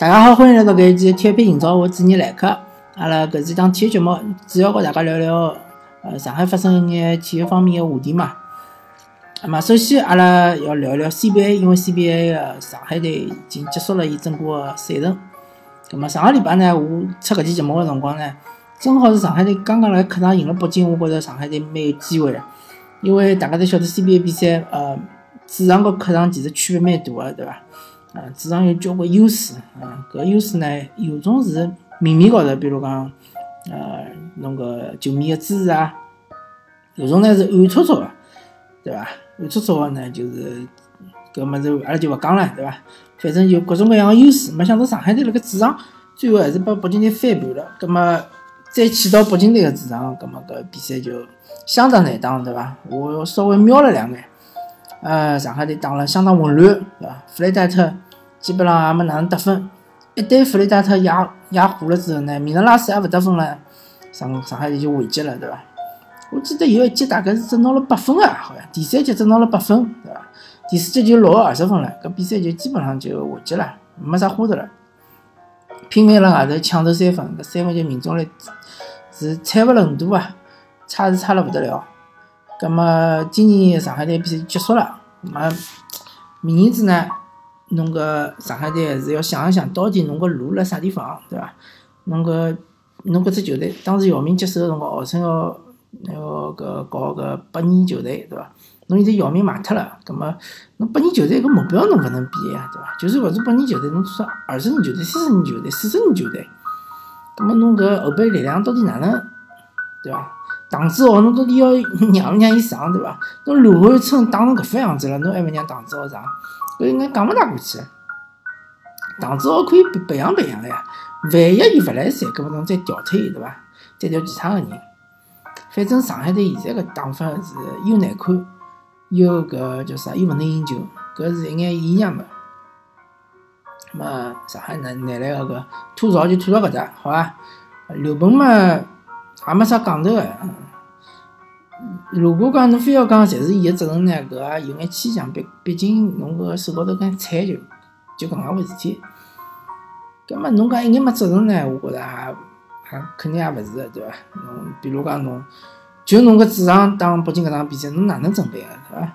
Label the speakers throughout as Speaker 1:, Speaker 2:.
Speaker 1: 大家好，欢迎来到搿一期体育营造，我主持人来客。阿拉搿是一档体育节目，主要和大家聊聊呃上海发生一眼体育方面的话题嘛。那么首先阿拉要聊聊 CBA，因为 CBA 的上海队已经结束了伊整个赛程。那么上个礼拜呢，我出搿期节目的辰光呢，正好是上海队刚刚辣客场赢了北京，我觉着上海队蛮有机会的，因为大家都晓得 CBA 比赛，呃，主场和客场其实区别蛮大个，对伐？啊，主场有交关优势，啊，搿优势呢，有种是明面高头，比如讲，呃，弄个球迷个支持啊，有种呢是暗搓搓的，对伐？暗搓搓的呢，就是搿么子阿拉就勿讲了，对伐？反正就各种各样的优势，没想到上海队辣盖主场最后还是把北京队翻盘了，葛末再去到北京队个主场，葛末搿比赛就相当难打，对伐？我稍微瞄了两眼。呃，上海队打了相当混乱，对伐？弗雷戴特基本上也没哪能得分，一旦弗雷戴特压压火了之后呢，米德拉斯也勿得分了，上上海队就回击了，对伐？我记得有一节大概是只拿了八分啊，好像第三节只拿了八分，对伐？第四节就六个二十分了，搿比赛就基本上就回击了，没啥花头了，拼命辣外头抢投三分，搿三分球命中率是惨不忍睹啊，差是差了勿得了。葛么今年上海队比赛结束了，么明年子呢，侬个上海队还是要想一想，到底侬个路辣啥地方，对伐？侬个侬搿只球队，当时姚明接手个辰光，号称要要搿搞个百年球队，对伐？侬现在姚明卖脱了，葛么侬百年球队搿目标侬勿能变呀，对伐？就算勿是百年球队，侬做二十年球队、三十年球队、四十年球队，葛么侬搿后备力量到底哪能，对伐？唐志豪，侬到底要让勿让伊上，对伐？侬卢汉春打成搿副样子了，侬还勿让唐志豪上，搿应该讲勿大过去。唐志豪可以培养培养了呀，万一伊勿来三，搿么侬再调退伊，对伐？再调其他个人。反正上海队现在个打法是又难看，又搿叫啥？又勿能赢球，搿是一眼异样个。么上海男男篮个吐槽就吐到搿搭，好伐？刘鹏嘛。也没啥讲头个，如果讲侬非要讲侪是伊个责任呢，搿也有眼牵强。毕毕竟侬搿手高头搿菜就就搿能介回事体。葛末侬讲一眼没责任呢，我觉着也也肯定也勿是个，对伐？侬比如讲侬就侬搿主场打北京搿场比赛，侬哪能准备个，对伐？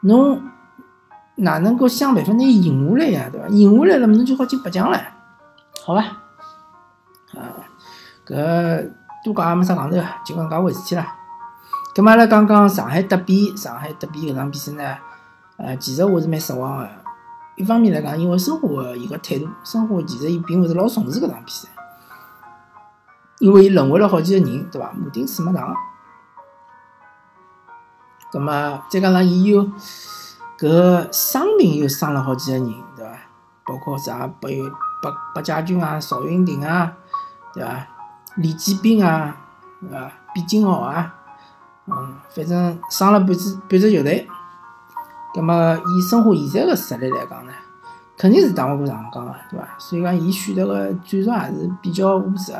Speaker 1: 侬哪能够想办法拿伊赢下来呀，对伐？赢下来了，侬就好进八强了，好伐？啊，搿。多讲也没啥讲头个，就搿能介回事体啦。咁么阿拉讲讲上海德比，上海德比搿场比赛呢，呃，其实我是蛮失望个。一方面来讲，因为申花伊个态度，申花其实伊并勿是老重视搿场比赛，因为伊轮回了好几个人，对伐？马丁斯没上。咁么再加上伊又搿伤病又伤了好几个人，对伐？包括啥白白白家军啊、邵云霆啊，对伐？李继斌啊，啊，毕金豪啊，嗯，反正伤了半支半支球队。葛么以申花现在个实力来讲呢，肯定是打勿过长江的，对伐？所以讲，伊选择个战术还是比较务实，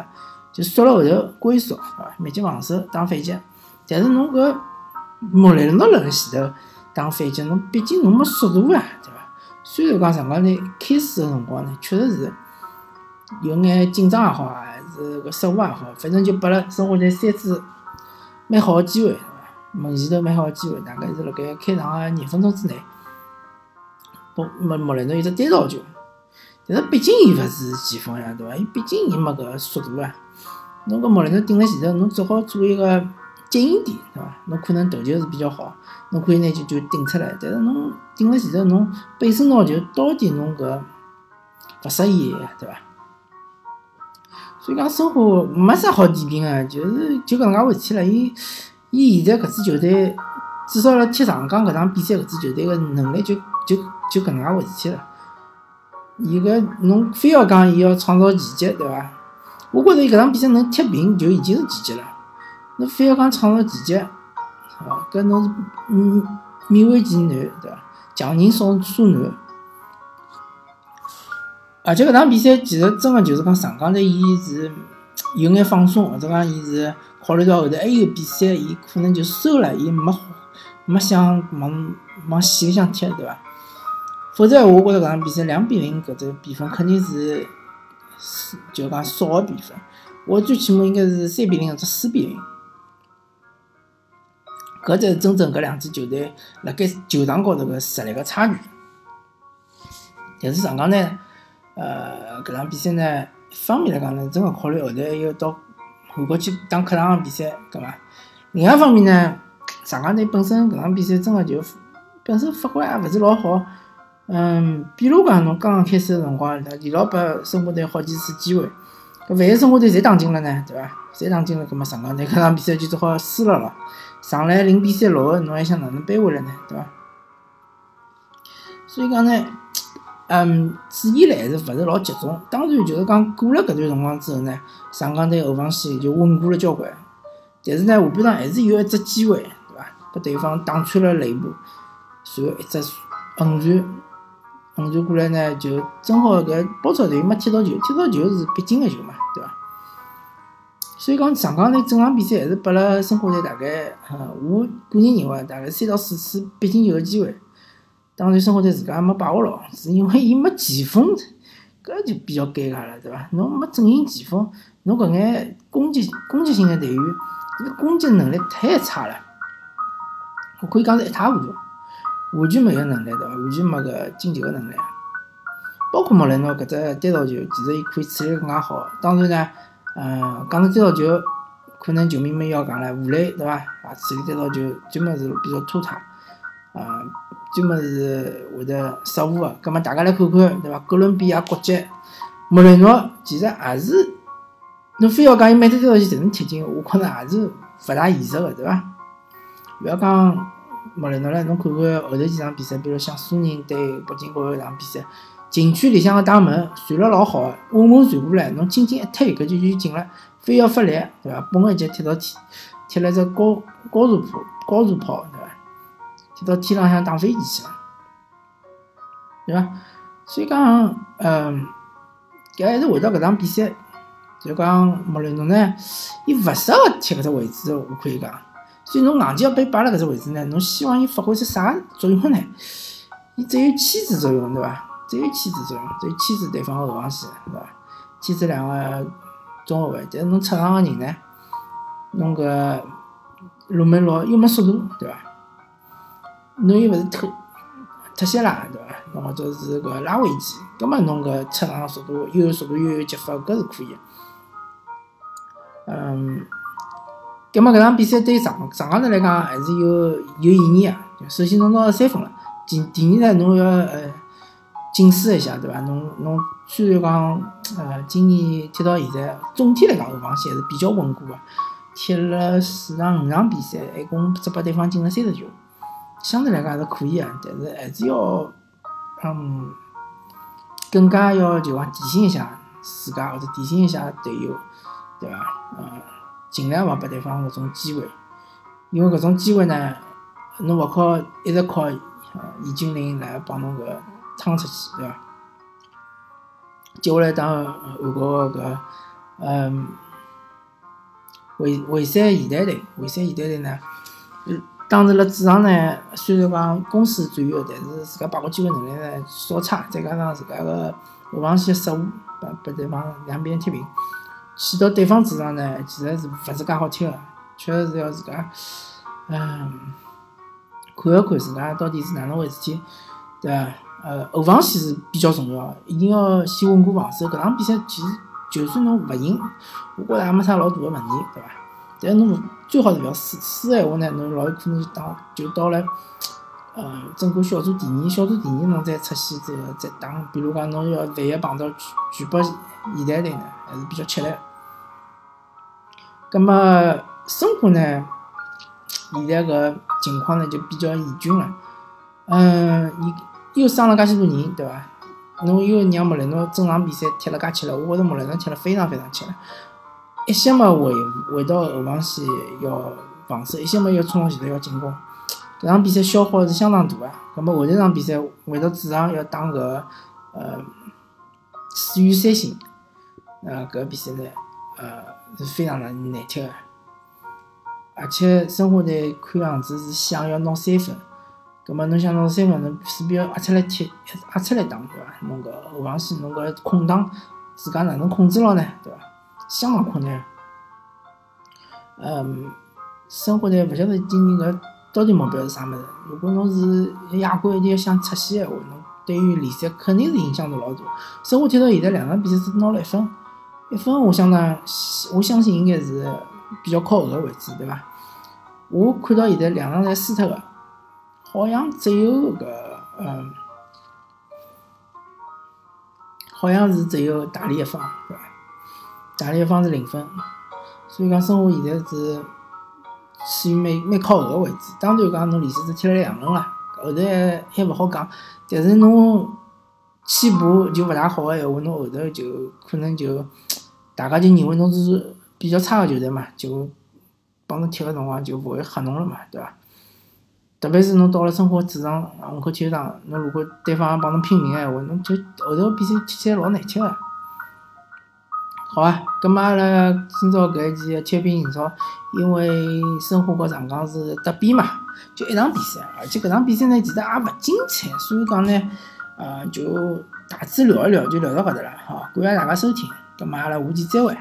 Speaker 1: 就缩了后头龟缩，对伐？密集防守打反击。但是侬搿莫雷诺辣辣前头打反击，侬毕竟侬没速度啊，对伐？虽然讲长江队开始个辰光呢，确实是有眼紧张也好还。是个失误也好，反正就拨了申花队三次蛮好个机会，门前头蛮好个机会，大概是辣盖开场个廿分钟之内，莫莫莫雷诺有只单刀球，但是毕竟伊勿是前锋呀，对伐？伊毕竟伊没搿速度啊。侬搿莫雷诺顶辣前头，侬只好做一个接应点，对伐？侬可能头球是比较好，侬可以拿球就顶出来，但是侬顶辣前头，侬背身拿球，到底侬搿勿适宜，对伐？所以讲，申花没啥好点评个，就是就搿能介回事体了。伊伊现在搿支球队，至少辣踢长江搿场比赛，搿支球队个能力就就就搿能介回事体了。伊搿侬非要讲伊要创造奇迹，对伐？我觉着伊搿场比赛能踢平就已经是奇迹了。侬非要讲创造奇迹，哦，搿侬是嗯勉为其难，对伐？强人所所难。而且搿场比赛其实真个就是讲上港队伊是有眼放松，或者讲伊是考虑到后头还有比赛，伊可能就收了，伊没没想往往死里向踢，对伐？否则我觉着搿场比赛两比零搿只比分肯定是是就讲少个比分。我最起码应该是三比零或者四比零。搿才是真正搿两支球队辣盖球场高头个实力个差距。但是上港呢，呃，搿场比赛呢，一方面来讲呢，真个考虑后头还要到韩国去打客场个比赛，对伐？另外一方面呢，上港队本身搿场比赛真个就本身发挥也勿是老好。嗯，比如讲侬刚刚开始个辰光，伊老拨申花队好几次机会，搿万一申花队侪打进了呢，对伐？侪打进了，搿么上港队搿场比赛就只好输了咯。上来零比三落后，侬还想哪能扳回来呢？对伐？所以讲呢，嗯，注意力还是勿是老集中。当然，就是讲过了搿段辰光之后呢，上港队后防线就稳固了交关。但是呢，下半场还是有一只机会，对伐？拨对方打穿了肋部，随后一只横传，横传过来呢，就正好搿包抄队没踢到球，踢到球是必进个球嘛，对伐？所以讲上港队整场比赛还是拨了申花队大概，呃，我个人认为大概三到四次必进球个机会。当然申牢队自家也没把握牢，是因为 伊没前锋，搿就比较尴尬了，对伐？侬没正型前锋，侬搿眼攻击攻击性个队员，伊个攻击能力太差了，我可以讲是一塌糊涂，完全没有能力，对伐？完全没个进球个能力。包括莫雷诺搿只单刀球，其实伊可以处理更加好。当然呢。嗯，讲到单刀球，可能球迷们要讲了，吴磊对伐？啊，处理单刀球专门是比较拖沓，啊，专门是会得失误个。葛末大家来看看，对伐？哥伦比亚国籍莫雷诺，其实也是，侬非要讲伊每只单刀球侪能踢进，我可能也是勿大现实个，对伐？勿要讲莫雷诺了，侬看看后头几场比赛，比如像苏宁对北京国安场比赛。禁区里向个大门传了老好个，稳稳传过来，侬轻轻一推，搿就就进了。非要发力，对伐？蹦一脚踢到踢，踢了只高高速炮，高速炮，对伐？踢到天浪向打飞机去了，对伐？所以讲，嗯，搿还是回到搿场比赛，就讲莫雷诺呢，伊勿适合踢搿只位置，我可以讲。所以侬硬劲要被摆辣搿只位置呢，侬希望伊发挥出啥作用呢？伊只有牵制作用，对伐？只有牵制作用，只有牵制对方后防线，对伐？牵制两个中后卫，但是侬出场个人呢，侬搿罗梅罗又没速度，对伐？侬又勿是特特谢拉，对伐？侬或者是搿拉维奇，葛末侬搿出场速度又有速度又有激发，搿是可以。嗯，葛末搿场比赛对上上港队来讲还是有有意义啊。首先侬拿到三分了，第第二呢，侬要呃。警示一下，对伐？侬侬虽然讲，呃，今年踢到现在，总体来讲后防线还是比较稳固个，踢了四场五场比赛，一共只拨对方进了三十球，相对来讲还是可以啊。但是还是要，嗯，更加要就讲提醒一下自家，或者提醒一下队友，对伐？嗯，尽量勿拨对方搿种机会，因为搿种机会呢，侬勿靠一直靠易军林来帮侬搿。趟出去，对伐？接下来打韩国个搿，嗯，蔚蔚山现代队，蔚山现代队呢，当时辣主场呢，虽然讲攻势占优，但是自家把握机会能力呢稍差，再加上自家个后防线失误，把把对方两边踢平，去到对方主场呢，其实是勿是介好踢个，确实是要自家，嗯，看一看自家到底是哪能回事体，对伐？呃，后防线是比较重要，一定要先稳固防守。搿场比赛其实就算侬勿赢，我觉着也没啥老大个问题，对伐？但是侬最好是勿要输，输个闲话呢，侬老有可能就打就到了，呃，整个小组第二，小组第二侬再出线之后再打，比如讲侬要万一碰到全全北现代队呢，还是比较吃力。葛末申花呢，现在搿情况呢就比较严峻了，嗯，伊。又伤了介许多人，对伐？侬又让莫雷诺整场比赛踢了介吃力，我觉着莫雷诺踢了非常非常吃力。一些么回回到后防线要防守，一些么要冲到前头要进攻。搿场比赛消耗是相当大个。葛末后一场比赛回到主场要打搿呃四与三星，呃搿比赛呢呃是非常的难踢个，而且申花队看样子是想要拿三分。葛末侬想拿三分，侬势必要压出来踢，压出来打，对伐？侬搿后防线侬搿空档自家哪能控制牢呢？对伐？相当困难。嗯，申花队勿晓得今年搿到底目标是啥物事？如果侬是亚冠一定要想出线闲话，侬对于联赛肯定是影响是老大。申花踢到现在两场比赛只拿了一分，一分我相当我相信应该是比较靠后个位置，对伐？我看到现在两场侪输脱个，好像只有个嗯，好像是只有大连一方，对伐？大连方是零分。所以讲，申花现在是处于蛮蛮靠后个位置。当然讲，侬联赛只踢了两轮了，后头还还勿好讲。但是侬起步就勿大好个闲话，侬后头就可能就大家就认为侬是比较差个球队嘛，就帮侬踢个辰光就勿会吓侬了嘛，对伐？特别是侬到了申花主场虹口体育场，侬如果对方帮侬拼命个闲话，侬就后头比赛踢起来老难踢个。好啊，咁么阿拉今朝搿一期贴兵英超，因为申花和上港是德比嘛，就一场比赛，而且搿场比赛呢其实也勿精彩，所以讲呢，呃，就大致聊一聊，就聊到搿搭了，好，感谢大家收听，咁么阿拉下期再会。